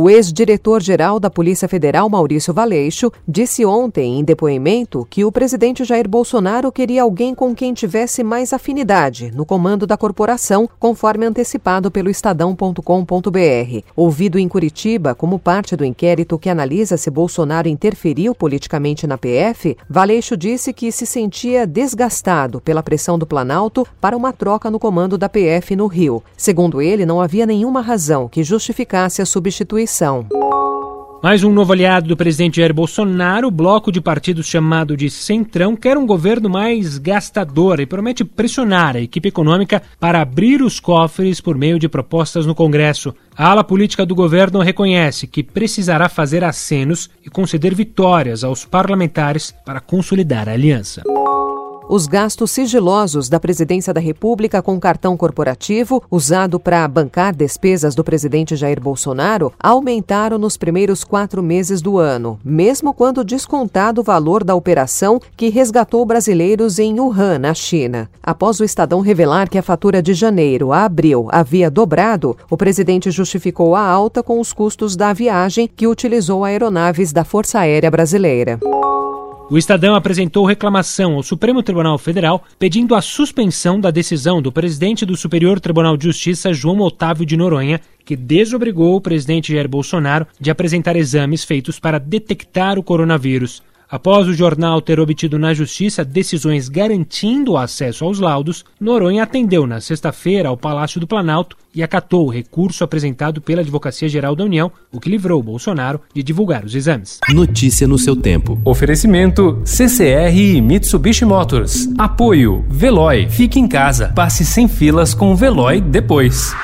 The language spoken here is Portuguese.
O ex-diretor-geral da Polícia Federal, Maurício Valeixo, disse ontem em depoimento que o presidente Jair Bolsonaro queria alguém com quem tivesse mais afinidade no comando da corporação, conforme antecipado pelo Estadão.com.br. Ouvido em Curitiba como parte do inquérito que analisa se Bolsonaro interferiu politicamente na PF, Valeixo disse que se sentia desgastado pela pressão do Planalto para uma troca no comando da PF no Rio. Segundo ele, não havia nenhuma razão que justificasse a substituição Constituição. Mais um novo aliado do presidente Jair Bolsonaro, o bloco de partidos chamado de Centrão, quer um governo mais gastador e promete pressionar a equipe econômica para abrir os cofres por meio de propostas no Congresso. A ala política do governo reconhece que precisará fazer acenos e conceder vitórias aos parlamentares para consolidar a aliança. Os gastos sigilosos da Presidência da República com cartão corporativo, usado para bancar despesas do presidente Jair Bolsonaro, aumentaram nos primeiros quatro meses do ano, mesmo quando descontado o valor da operação que resgatou brasileiros em Wuhan, na China. Após o Estadão revelar que a fatura de janeiro a abril havia dobrado, o presidente justificou a alta com os custos da viagem que utilizou aeronaves da Força Aérea Brasileira. O Estadão apresentou reclamação ao Supremo Tribunal Federal pedindo a suspensão da decisão do presidente do Superior Tribunal de Justiça, João Otávio de Noronha, que desobrigou o presidente Jair Bolsonaro de apresentar exames feitos para detectar o coronavírus. Após o jornal ter obtido na Justiça decisões garantindo o acesso aos laudos, Noronha atendeu na sexta-feira ao Palácio do Planalto e acatou o recurso apresentado pela Advocacia Geral da União, o que livrou Bolsonaro de divulgar os exames. Notícia no seu tempo. Oferecimento CCR e Mitsubishi Motors. Apoio Veloy. Fique em casa. Passe sem filas com o Veloy depois.